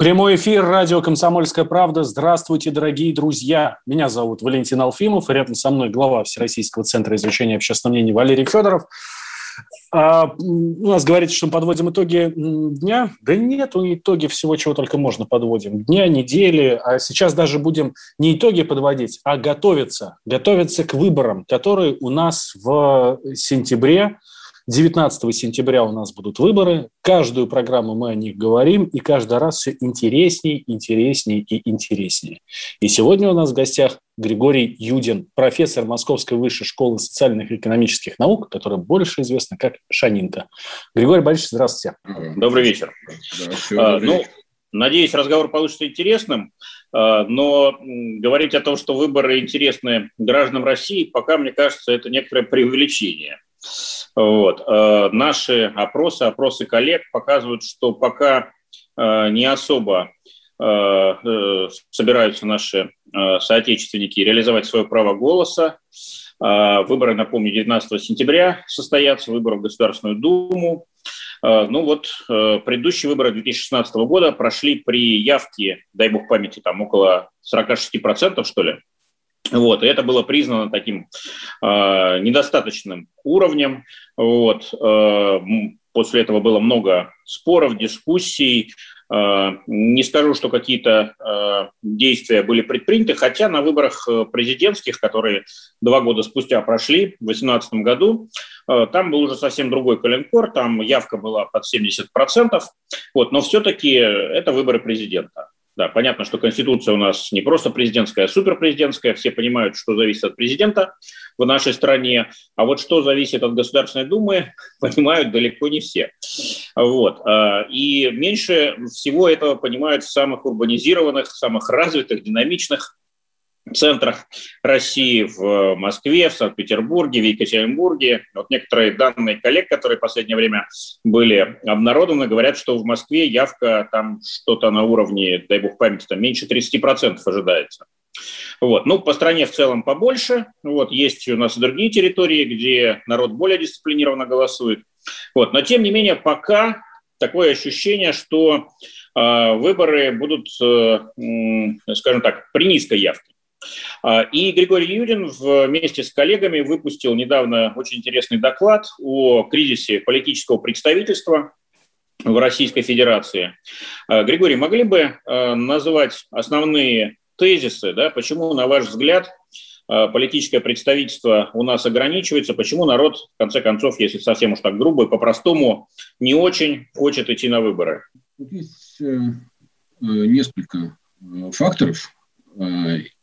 Прямой эфир радио «Комсомольская правда». Здравствуйте, дорогие друзья. Меня зовут Валентин Алфимов, рядом со мной глава Всероссийского центра изучения общественного мнения Валерий Федоров. А, у нас говорится, что мы подводим итоги дня. Да нет, итоги всего, чего только можно подводим. Дня, недели. А сейчас даже будем не итоги подводить, а готовиться. Готовиться к выборам, которые у нас в сентябре 19 сентября у нас будут выборы. Каждую программу мы о них говорим, и каждый раз все интереснее, интереснее и интереснее. И сегодня у нас в гостях Григорий Юдин, профессор Московской высшей школы социальных и экономических наук, который больше известна как Шанинка. Григорий Борисович, здравствуйте. Добрый вечер. Да, а, ну, надеюсь, разговор получится интересным, а, но говорить о том, что выборы интересны гражданам России, пока, мне кажется, это некоторое преувеличение. Вот. Э, наши опросы, опросы коллег показывают, что пока э, не особо э, собираются наши соотечественники реализовать свое право голоса. Выборы, напомню, 19 сентября состоятся, выборы в Государственную Думу. Ну вот, предыдущие выборы 2016 года прошли при явке, дай бог памяти, там около 46%, что ли, вот, и это было признано таким э, недостаточным уровнем. Вот, э, после этого было много споров, дискуссий. Э, не скажу, что какие-то э, действия были предприняты, хотя на выборах э, президентских, которые два года спустя прошли, в 2018 году, э, там был уже совсем другой коленкор, там явка была под 70%, вот, но все-таки это выборы президента. Да, понятно, что Конституция у нас не просто президентская, а суперпрезидентская. Все понимают, что зависит от президента в нашей стране. А вот что зависит от Государственной Думы, понимают далеко не все. Вот. А, и меньше всего этого понимают в самых урбанизированных, самых развитых, динамичных центрах России, в Москве, в Санкт-Петербурге, в Екатеринбурге. Вот некоторые данные коллег, которые в последнее время были обнародованы, говорят, что в Москве явка там что-то на уровне, дай бог памяти, там меньше 30% ожидается. Вот. Ну, по стране в целом побольше. Вот. Есть у нас и другие территории, где народ более дисциплинированно голосует. Вот. Но, тем не менее, пока такое ощущение, что э, выборы будут, э, э, скажем так, при низкой явке. А, и Григорий Юрин вместе с коллегами выпустил недавно очень интересный доклад о кризисе политического представительства в Российской Федерации. А, Григорий, могли бы а, назвать основные тезисы, да, почему, на ваш взгляд, политическое представительство у нас ограничивается, почему народ, в конце концов, если совсем уж так грубо и по-простому, не очень хочет идти на выборы? Есть э, э, несколько э, факторов,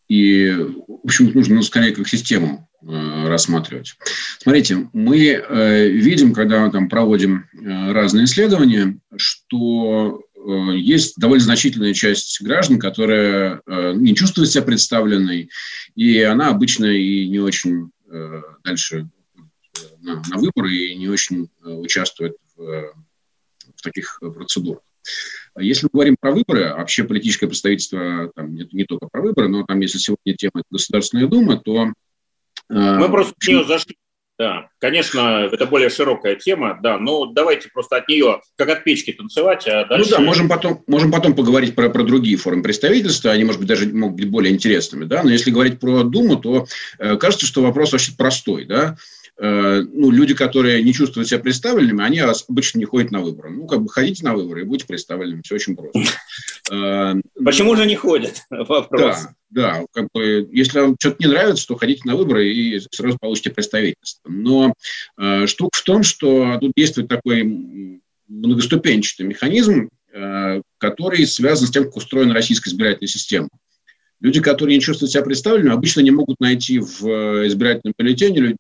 и, в общем, нужно ну, скорее как систему э, рассматривать. Смотрите, мы э, видим, когда там проводим э, разные исследования, что э, есть довольно значительная часть граждан, которая э, не чувствует себя представленной, и она обычно и не очень э, дальше на, на выборы и не очень участвует в, в таких процедурах. Если мы говорим про выборы, вообще политическое представительство, там, это не только про выборы, но там, если сегодня тема Государственная Дума, то... Э, мы просто в нее зашли. Да, конечно, это более широкая тема, да, но давайте просто от нее, как от печки танцевать, а дальше... Ну да, можем потом, можем потом поговорить про, про другие формы представительства, они, может быть, даже могут быть более интересными, да, но если говорить про Думу, то э, кажется, что вопрос вообще простой, да, Э, ну, люди, которые не чувствуют себя представленными, они обычно не ходят на выборы. Ну, как бы ходите на выборы и будьте представленными. Все очень просто. Э, Почему же не ходят? Вопрос. Да, да, как бы, если вам что-то не нравится, то ходите на выборы и сразу получите представительство. Но э, штука в том, что тут действует такой многоступенчатый механизм, э, который связан с тем, как устроена российская избирательная система. Люди, которые не чувствуют себя представленными, обычно не могут найти в э, избирательном бюллетене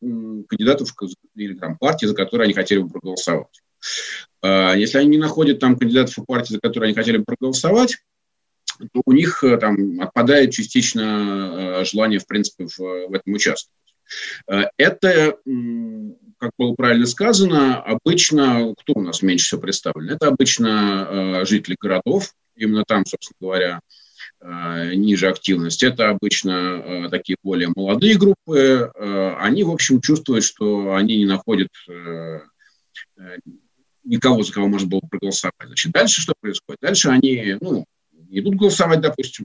кандидатов или там, партии, за которые они хотели бы проголосовать. А, если они не находят там кандидатов и партии, за которые они хотели бы проголосовать, то у них там отпадает частично желание, в принципе, в, в этом участвовать. Это, как было правильно сказано, обычно, кто у нас меньше всего представлен? Это обычно жители городов, именно там, собственно говоря, Э, ниже активность. Это обычно э, такие более молодые группы. Э, они, в общем, чувствуют, что они не находят никого, за кого можно было проголосовать. Значит, дальше что происходит? Дальше они ну, идут голосовать, допустим,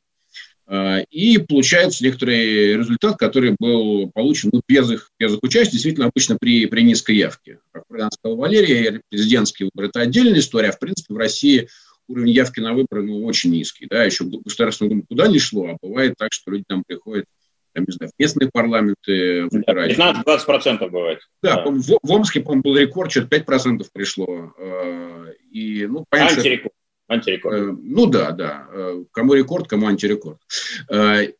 и получается некоторый результат, который был получен ну, без, их, без их участия, действительно, обычно при, при низкой явке. Как сказал Валерий, президентские выборы – это отдельная история, а в принципе в России – уровень явки на выборы ну, очень низкий. Да, еще Государственная Дума куда не шло, а бывает так, что люди там приходят там, не знаю, в местные парламенты выбирать. 15-20% бывает. Да, да. В, в Омске, по-моему, был рекорд, что-то 5% пришло. Э, и, ну, понятно, антирекорд. Антирекорд. Э, ну да, да. Э, кому рекорд, кому антирекорд.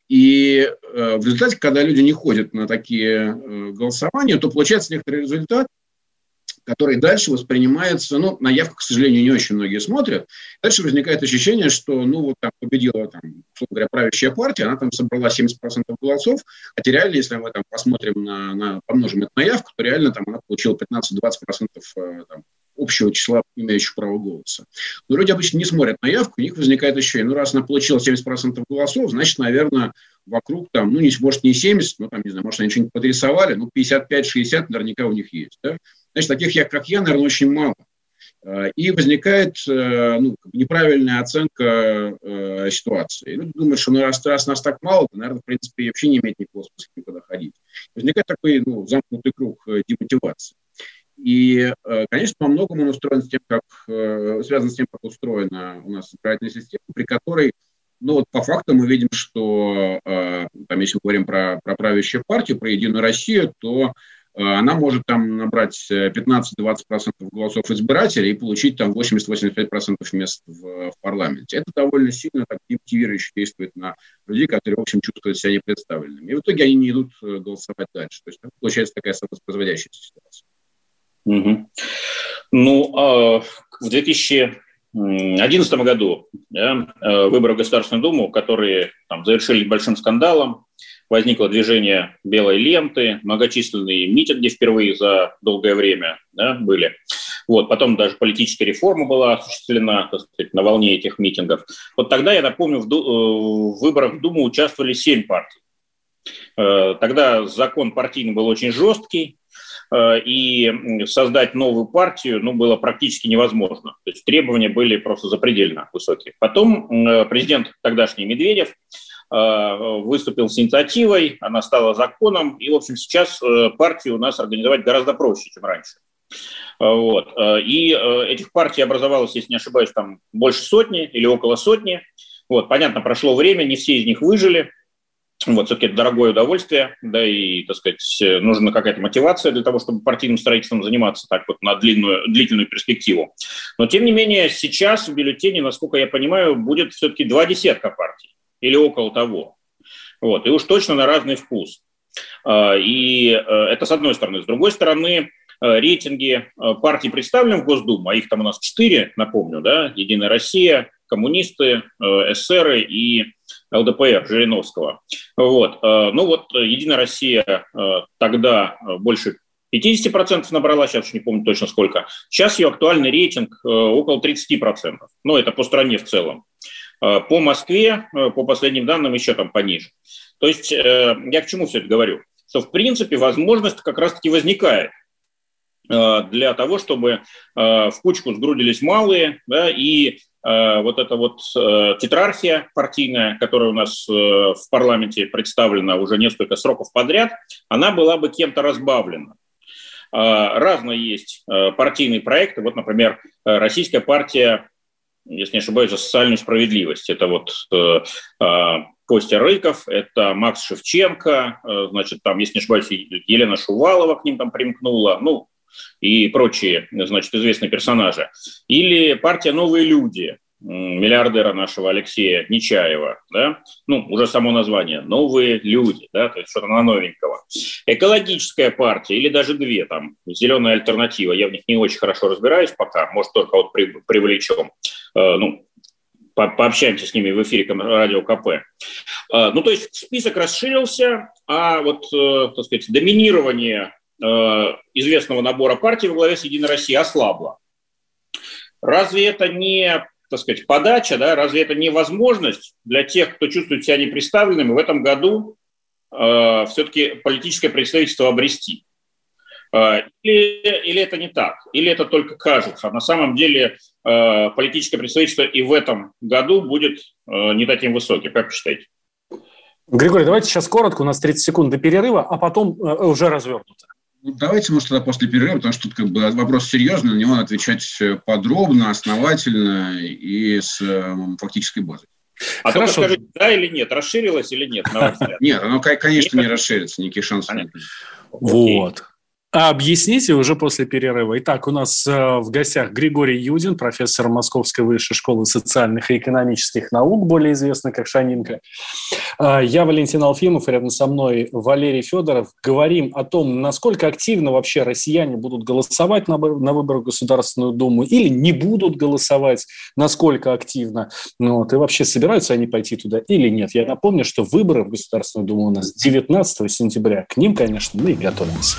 И в результате, когда люди не ходят на такие голосования, то получается некоторый результат, который дальше воспринимается, ну, на явку, к сожалению, не очень многие смотрят. Дальше возникает ощущение, что, ну, вот там победила, там, условно говоря, правящая партия, она там собрала 70% голосов, хотя реально, если мы там посмотрим на, на помножим это на явку, то реально там она получила 15-20% э, там, общего числа имеющих право голоса. Но люди обычно не смотрят на явку, у них возникает ощущение, ну, раз она получила 70% голосов, значит, наверное, вокруг там, ну, не, может, не 70, ну, там, не знаю, может, они что-нибудь подрисовали, ну, 55-60 наверняка у них есть, да? Значит, таких, я, как я, наверное, очень мало. Э, и возникает э, ну, неправильная оценка э, ситуации. Люди думают, что ну, раз, раз нас так мало, то, наверное, в принципе, вообще не имеет никакого смысла никуда ходить. Возникает такой ну, замкнутый круг демотивации. И, конечно, по многому он устроен с тем, как, связан с тем, как устроена у нас избирательная система, при которой, ну вот по факту мы видим, что, там, если мы говорим про, про правящую партию, про Единую Россию, то Э, она может там набрать 15-20% голосов избирателей и получить там 80-85% мест в, в парламенте. Это довольно сильно так демотивирующе действует на людей, которые, в общем, чувствуют себя непредставленными. И в итоге они не идут э, голосовать дальше. То есть получается такая самовоспроизводящая ситуация. Угу. Ну, а в 2011 году да, э, выборы в Государственную Думу, которые там, завершили большим скандалом, возникло движение белой ленты, многочисленные митинги впервые за долгое время да, были. Вот, потом даже политическая реформа была осуществлена так сказать, на волне этих митингов. Вот тогда, я напомню, в, в выборах в Думу участвовали семь партий. Э, тогда закон партийный был очень жесткий, э, и создать новую партию ну, было практически невозможно. То есть требования были просто запредельно высокие. Потом э, президент тогдашний Медведев Э, выступил с инициативой, она стала законом, и, в общем, сейчас э, партию у нас организовать гораздо проще, чем раньше. Э, вот. И этих партий образовалось, если не ошибаюсь, там больше сотни или около сотни. Вот. Понятно, прошло время, не все из них выжили. Вот, все-таки это дорогое удовольствие, да, и, так сказать, нужна какая-то мотивация для того, чтобы партийным строительством заниматься так вот на длинную, длительную перспективу. Но, тем не менее, сейчас в бюллетене, насколько я понимаю, будет все-таки два десятка партий или около того. Вот. И уж точно на разный вкус. А, и э, это с одной стороны. С другой стороны, э, рейтинги э, партий, представленных в Госдуму, а их там у нас четыре, напомню, да, Единая Россия, коммунисты, эсеры и ЛДПР Жириновского. Вот. Ну вот Единая Россия тогда больше 50% набрала, сейчас не помню точно сколько. Сейчас ее актуальный рейтинг около 30%. Ну, это по стране в целом. Э, по Москве, э, по последним данным, еще там пониже. То есть э, я к чему все это говорю? Что, в принципе, возможность как раз-таки возникает для того, чтобы в кучку сгрудились малые, да, и вот эта вот тетрархия партийная, которая у нас в парламенте представлена уже несколько сроков подряд, она была бы кем-то разбавлена. Разные есть партийные проекты. Вот, например, Российская партия если не ошибаюсь, за социальную справедливость. Это вот э, э, Костя Рыков, это Макс Шевченко, э, значит, там, если не ошибаюсь, Елена Шувалова к ним там примкнула, ну, и прочие, значит, известные персонажи. Или партия «Новые люди», миллиардера нашего Алексея Нечаева, да, ну, уже само название, новые люди, да, то есть что-то на новенького. Экологическая партия или даже две там, зеленая альтернатива, я в них не очень хорошо разбираюсь пока, может, только вот при, привлечем, э, ну, по пообщаемся с ними в эфире радио КП. А, ну, то есть список расширился, а вот, э, так сказать, доминирование э, известного набора партий во главе с «Единой России» ослабло. Разве это не, так сказать, подача, да? разве это не возможность для тех, кто чувствует себя непредставленными в этом году э, все-таки политическое представительство обрести? Э, или, или это не так? Или это только кажется? На самом деле э, политическое представительство и в этом году будет э, не таким высоким. Как вы считаете? Григорий, давайте сейчас коротко, у нас 30 секунд до перерыва, а потом уже развернуто. Ну, давайте, может, тогда после перерыва, потому что тут как бы вопрос серьезный, на него надо отвечать подробно, основательно и с э, фактической базой. А Хорошо. только скажите, да или нет, расширилось или нет, на ваш взгляд? Нет, оно, конечно, не расширится, никаких шансов нет. Вот. А объясните уже после перерыва. Итак, у нас э, в гостях Григорий Юдин, профессор Московской высшей школы социальных и экономических наук, более известный как Шанинка. Э, я Валентин Алфимов, рядом со мной Валерий Федоров. Говорим о том, насколько активно вообще россияне будут голосовать на, на выборах в Государственную Думу или не будут голосовать, насколько активно. Ну, вот, и вообще собираются они пойти туда или нет. Я напомню, что выборы в Государственную Думу у нас 19 сентября. К ним, конечно, мы и готовимся.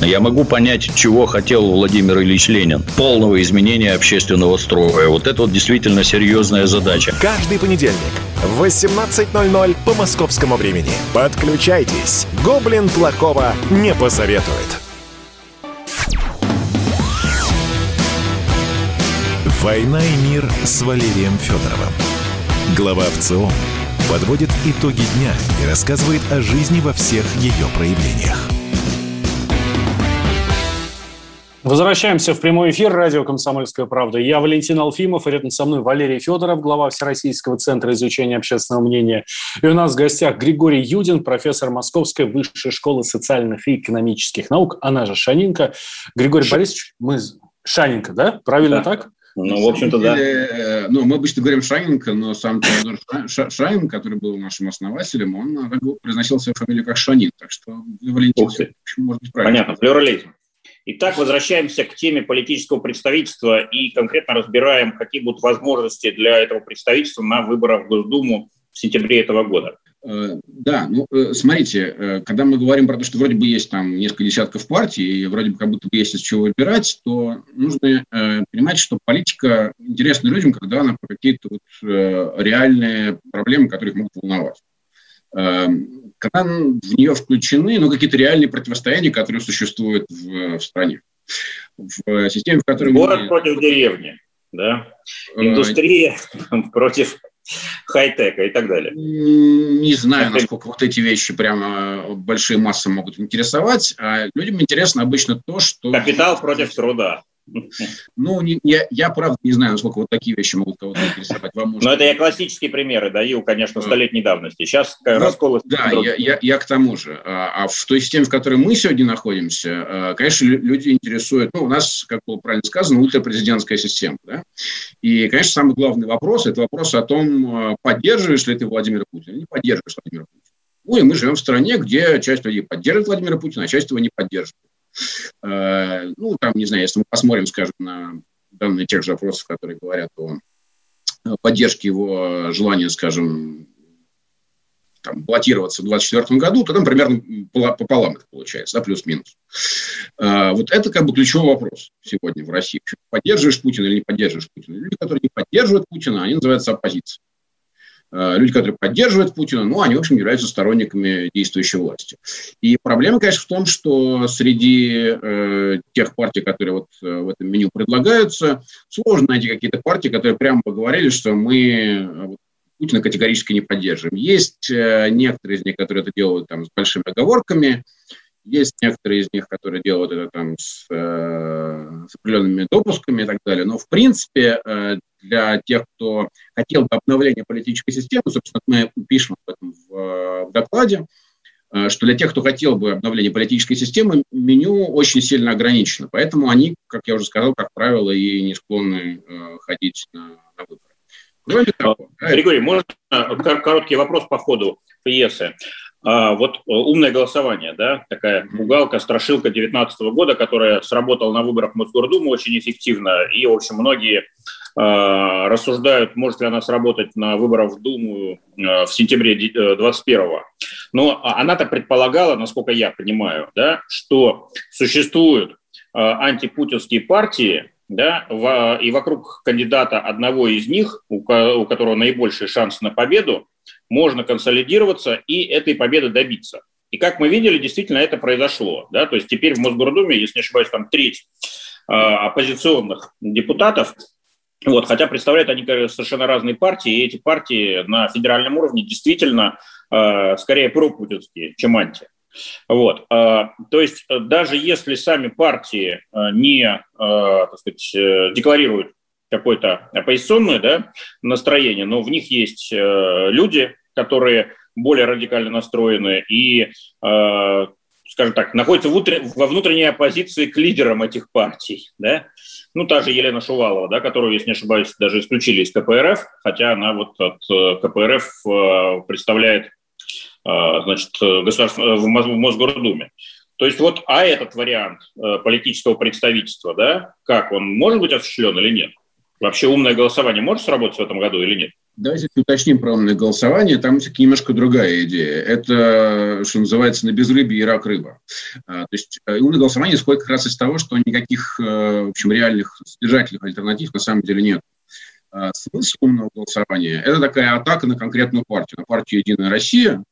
Я могу понять, чего хотел Владимир Ильич Ленин. Полного изменения общественного строя. Вот это вот действительно серьезная задача. Каждый понедельник в 18.00 по московскому времени. Подключайтесь. Гоблин плохого не посоветует. «Война и мир» с Валерием Федоровым. Глава ВЦО подводит итоги дня и рассказывает о жизни во всех ее проявлениях. Возвращаемся в прямой эфир радио «Комсомольская правда». Я Валентин Алфимов, и рядом со мной Валерий Федоров, глава Всероссийского центра изучения общественного мнения. И у нас в гостях Григорий Юдин, профессор Московской высшей школы социальных и экономических наук, она же Шанинка. Григорий Ш... Борисович, мы... Шанинка, да? Правильно да. так? Ну, в общем-то, да. Э, ну, мы обычно говорим Шанинка, но сам Теодор Шанин, который был нашим основателем, он произносил свою фамилию как Шанин. Так что Валентин, может быть, правильно. Понятно, плюрализм. Итак, возвращаемся к теме политического представительства и конкретно разбираем, какие будут возможности для этого представительства на выборах в Госдуму в сентябре этого года. Э, да, ну, э, смотрите, э, когда мы говорим про то, что вроде бы есть там несколько десятков партий, и вроде бы как будто бы есть из чего выбирать, то нужно понимать, что политика интересна людям, когда она про какие-то вот реальные проблемы, которые их могут волновать когда в нее включены ну, какие-то реальные противостояния, которые существуют в, в стране. В системе, в которой Город мы... против деревни, да? Э, Индустрия против хай-тека и так далее. Не знаю, насколько вот эти вещи прямо большие массы могут интересовать. А людям интересно обычно то, что... Капитал против труда. Ну, не, я, я правда не знаю, насколько вот такие вещи могут кого-то интересовать. Вам может... Но это я классические примеры даю, конечно, столетней давности. Сейчас ну, расколы... Да, я, я, я к тому же. А, а в той системе, в которой мы сегодня находимся, а, конечно, люди интересуют... Ну, у нас, как было правильно сказано, ультрапрезидентская система. Да? И, конечно, самый главный вопрос – это вопрос о том, а, поддерживаешь ли ты Владимира Путина или не поддерживаешь Владимира Путина. Ну, и мы живем в стране, где часть людей поддерживает Владимира Путина, а часть его не поддерживает. Э, ну, там, не знаю, если мы посмотрим, скажем, на данные тех же опросов, которые говорят о поддержке его желания, скажем, там, баллотироваться в 2024 году, то там примерно пополам это получается, да, плюс-минус. Э, вот это как бы ключевой вопрос сегодня в России. Поддерживаешь Путина или не поддерживаешь Путина? Люди, которые не поддерживают Путина, они называются оппозицией. Люди, которые поддерживают Путина, ну, они, в общем, являются сторонниками действующей власти. И проблема, конечно, в том, что среди э, тех партий, которые вот в этом меню предлагаются, сложно найти какие-то партии, которые прямо поговорили, что мы Путина категорически не поддерживаем. Есть э, некоторые из них, которые это делают там, с большими оговорками, есть некоторые из них, которые делают это там с, э, с определенными допусками и так далее. Но, в принципе, э, для тех, кто хотел бы обновления политической системы, собственно, мы пишем об этом в, в докладе, э, что для тех, кто хотел бы обновления политической системы, меню очень сильно ограничено. Поэтому они, как я уже сказал, как правило, и не склонны э, ходить на, на выборы. Кроме того, Григорий, можно короткий вопрос по ходу пьесы? А, вот э, умное голосование, да, такая пугалка, страшилка 2019 года, которая сработала на выборах в Мосгордуму очень эффективно, и, в общем, многие э, рассуждают, может ли она сработать на выборах в Думу э, в сентябре 2021. Но она-то предполагала, насколько я понимаю, да, что существуют э, антипутинские партии, да, в, и вокруг кандидата одного из них, у, у которого наибольший шанс на победу, можно консолидироваться и этой победы добиться. И как мы видели, действительно это произошло. Да? То есть теперь в Мосгордуме, если не ошибаюсь, там треть э, оппозиционных депутатов, вот, хотя представляют они совершенно разные партии, и эти партии на федеральном уровне действительно э, скорее пропутинские, чем анти. Вот, э, то есть даже если сами партии э, не э, так сказать, э, декларируют какое-то оппозиционное да, настроение, но в них есть э, люди, которые более радикально настроены и, э, скажем так, находятся внутри, во внутренней оппозиции к лидерам этих партий. Да? Ну, та же Елена Шувалова, да, которую, если не ошибаюсь, даже исключили из КПРФ, хотя она вот от э, КПРФ э, представляет э, значит, государство, в Мосгордуме. То есть вот, а этот вариант э, политического представительства, да, как он может быть осуществлен или нет? Вообще умное голосование может сработать в этом году или нет? Давайте уточним про умное голосование. Там все-таки немножко другая идея. Это, что называется, на безрыбье и рак рыба. А, то есть э, умное голосование исходит как раз из того, что никаких, э, в общем, реальных содержательных альтернатив на самом деле нет. А, смысл умного голосования – это такая атака на конкретную партию, на партию «Единая Россия»,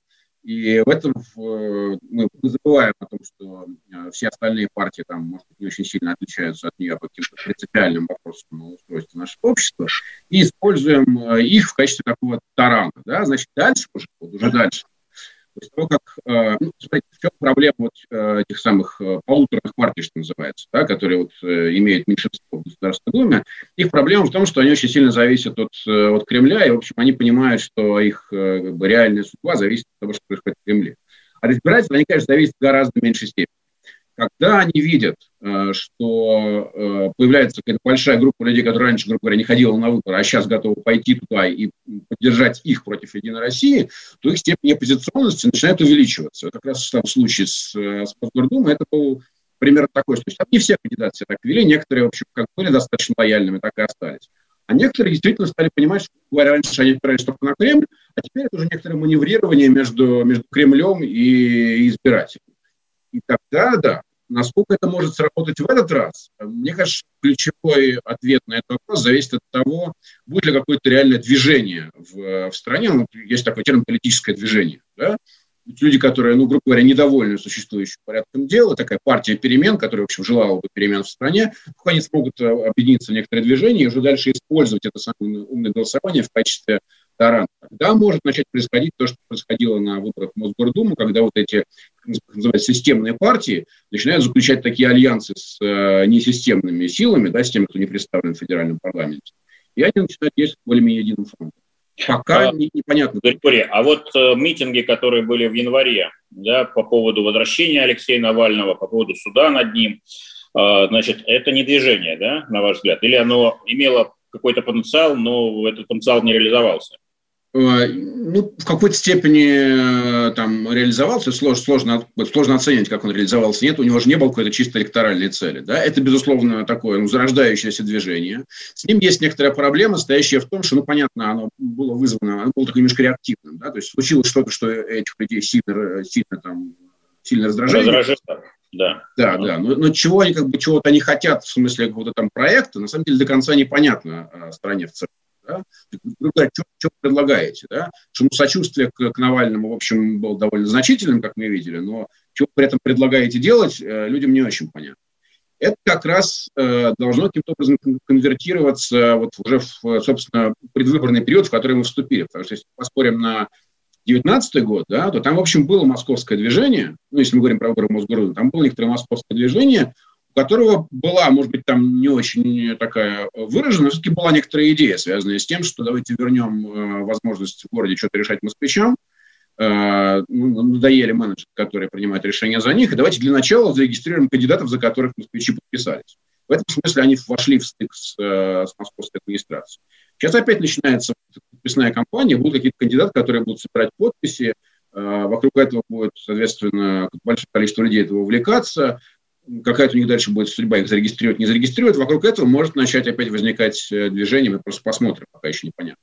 и в этом мы забываем о том, что э, все остальные партии там, может быть, не очень сильно отличаются от нее по каким-то принципиальным вопросам устройства нашего общества, и используем э, их в качестве такого тарана. Да? Значит, дальше уже, вот уже дальше, После того, как, э, ну, смотрите, в чем проблема вот э, этих самых э, полуторных партий, что называется, да, которые вот имеют меньшинство в Государственной Думе, их проблема в том, что они очень сильно зависят от, от Кремля, и, в общем, они понимают, что их как бы, реальная судьба зависит от того, что происходит в Кремле. А избиратели, они, конечно, зависят в гораздо меньшей степени. Когда они видят, э, что э, появляется какая-то большая группа людей, которые раньше, грубо говоря, не ходила на выборы, а сейчас готовы пойти туда и поддержать их против Единой России, то их степень оппозиционности начинает увеличиваться. Как раз в случае с, э, с Мосгордумой это был примерно такой, что не все кандидаты себя так вели, некоторые, в общем, как были достаточно лояльными, так и остались. А некоторые действительно стали понимать, что, говоря, раньше они опирались только на Кремль, а теперь это уже некоторое маневрирование между, между Кремлем и избирателями. И тогда, да, насколько это может сработать в этот раз, мне кажется, ключевой ответ на этот вопрос зависит от того, будет ли какое-то реальное движение в, в стране. Ну, есть такой термин политическое движение. Да? Люди, которые, ну, грубо говоря, недовольны существующим порядком дела, такая партия перемен, которая, в общем, желала бы перемен в стране, они смогут э, объединиться в некоторые движения и уже дальше использовать это самое умное голосование в качестве таран. Тогда может начать происходить то, что происходило на выборах в Мосгордуму, когда вот эти называется, системные партии начинают заключать такие альянсы с э, несистемными силами, да, с теми, кто не представлен в федеральном парламенте. И они начинают действовать более-менее единым фронтом. Пока а, не, непонятно. Григорий, а вот э, митинги, которые были в январе, да, по поводу возвращения Алексея Навального, по поводу суда над ним, э, значит, это не движение, да, на ваш взгляд? Или оно имело какой-то потенциал, но этот потенциал не реализовался? Э, ну, в какой-то степени э, там реализовался, сложно, сложно, сложно оценить, как он реализовался. Нет, у него же не было какой-то чисто электоральной цели. Да? Это, безусловно, такое ну, зарождающееся движение. С ним есть некоторая проблема, стоящая в том, что, ну, понятно, оно было вызвано, оно было такое немножко реактивным. Да? То есть случилось что-то, что этих людей сильно, сильно, там, сильно раздражает. Раздражает. Да, да, да. Но, но чего они как бы чего-то они хотят в смысле какого-то там проекта, на самом деле до конца непонятно а, стране в целом. Да? Что, что вы предлагаете? Да? Что ну, сочувствие к, к Навальному, в общем, было довольно значительным, как мы видели, но что вы при этом предлагаете делать, э, людям не очень понятно. Это как раз э, должно каким-то образом конвертироваться вот уже в, собственно, предвыборный период, в который мы вступили. Потому что если поспорим на 19 год, да, то там, в общем, было московское движение, ну, если мы говорим про выборы Мосгордумы, там было некоторое московское движение, которого была, может быть, там не очень такая выраженная, все-таки была некоторая идея, связанная с тем, что давайте вернем э, возможность в городе что-то решать москвичам, э, ну, надоели менеджеры, которые принимают решения за них, и давайте для начала зарегистрируем кандидатов, за которых москвичи подписались. В этом смысле они вошли в стык с, э, с московской администрацией. Сейчас опять начинается подписная кампания, будут какие-то кандидаты, которые будут собирать подписи, вокруг этого будет, соответственно, большое количество людей этого увлекаться, какая-то у них дальше будет судьба, их зарегистрировать, не зарегистрировать, вокруг этого может начать опять возникать э, движение, мы просто посмотрим, пока еще непонятно.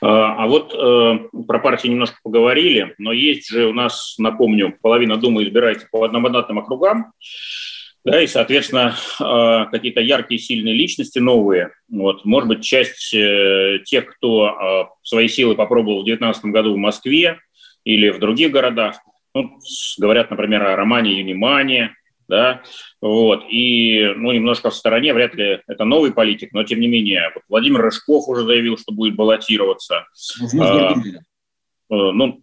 А, а вот э, про партии немножко поговорили, но есть же у нас, напомню, половина Думы избирается по одномандатным округам, да, и, соответственно, э, какие-то яркие, сильные личности новые. Вот, может быть, часть э, тех, кто э, свои силы попробовал в 2019 году в Москве или в других городах, ну, говорят, например, о Романе Юнимане, да, вот, и, ну, немножко в стороне, вряд ли это новый политик, но, тем не менее, вот Владимир Рыжков уже заявил, что будет баллотироваться. А, э, ну,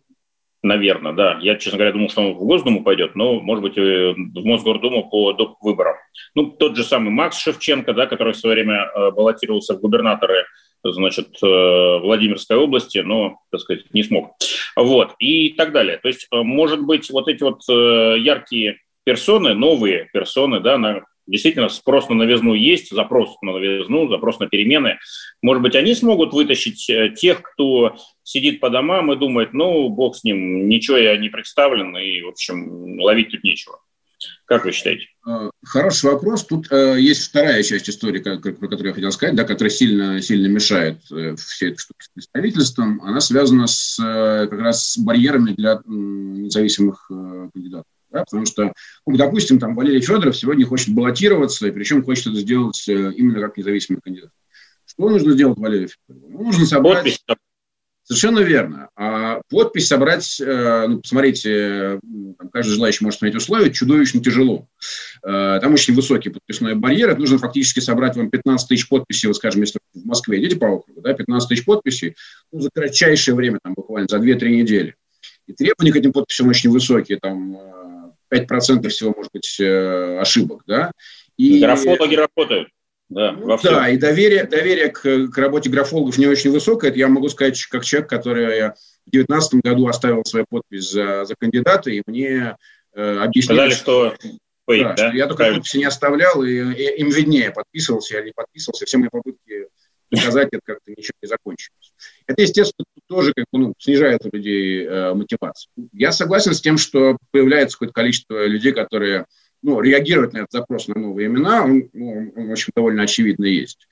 наверное, да. Я, честно говоря, думал, что он в Госдуму пойдет, но, может быть, в Мосгордуму по доп. выборам. Ну, тот же самый Макс Шевченко, да, который в свое время э, баллотировался в губернаторы значит, э, Владимирской области, но, так сказать, не смог. Вот, и так далее. То есть, может быть, вот эти вот яркие персоны, новые персоны, да, на, действительно спрос на новизну есть, запрос на новизну, запрос на перемены. Может быть, они смогут вытащить э, тех, кто сидит по домам и думает, ну, бог с ним, ничего я не представлен, и, в общем, ловить тут нечего. Как вы считаете? Э, хороший вопрос. Тут э, есть вторая часть истории, про которую я хотел сказать, да, которая сильно, сильно мешает э, всей этой штуке с представительством. Она связана с, э, как раз с барьерами для э, независимых э, кандидатов. Да, потому что, ну, допустим, там Валерий Федоров сегодня хочет баллотироваться, и причем хочет это сделать э, именно как независимый кандидат. Что нужно сделать Валерию Федорову? Ну, нужно собрать... Подпись. Совершенно верно. А подпись собрать, э, ну, посмотрите, там, каждый желающий может смотреть условия, чудовищно тяжело. Э, там очень высокий подписной барьер. Это нужно фактически собрать вам 15 тысяч подписей, вот, скажем, если в Москве идете по округу, да, 15 тысяч подписей, ну, за кратчайшее время, там, буквально за 2-3 недели. И требования к этим подписям очень высокие, там, 5% всего, может быть, э, ошибок, да. И... Графологи работают. Да, ну, да, и доверие, доверие к, к работе графологов не очень высокое. Это я могу сказать как человек, который в 2019 году оставил свою подпись за, за кандидата, и мне э, объяснили... Сказали, что... Ой, да, да? Что я только подписи не оставлял, и, и им виднее, подписывался я не подписывался. Все мои попытки доказать это как-то ничего не закончилось. Это, естественно, тоже как бы, ну, снижает у людей э, мотивацию. Я согласен с тем, что появляется какое-то количество людей, которые ну, реагируют на этот запрос на новые имена, он, ну, он, в общем, довольно очевидно есть.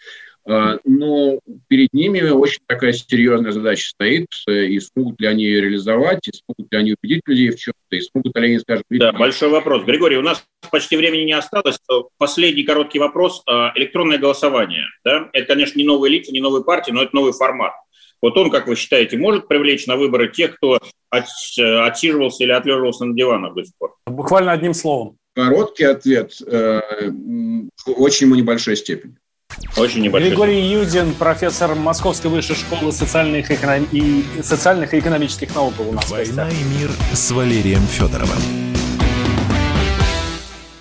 А, но перед ними очень такая серьезная задача стоит, э, и смогут ли они ее реализовать, и смогут ли они убедить людей в чем-то, и смогут ли они, скажем... Да, большой вопрос. Григорий, у нас почти времени не осталось. Последний короткий вопрос. А, электронное голосование. Да? Это, конечно, не новые лица, не новые партии, но это новый формат. Вот он, как вы считаете, может привлечь на выборы тех, кто отсиживался или отлеживался на диванах до сих пор? Буквально одним словом. Короткий ответ. Э, в очень небольшой степени. Очень небольшой. Григорий Юдин, профессор Московской высшей школы социальных и, социальных и экономических наук у нас. «Война и мир» с Валерием Федоровым.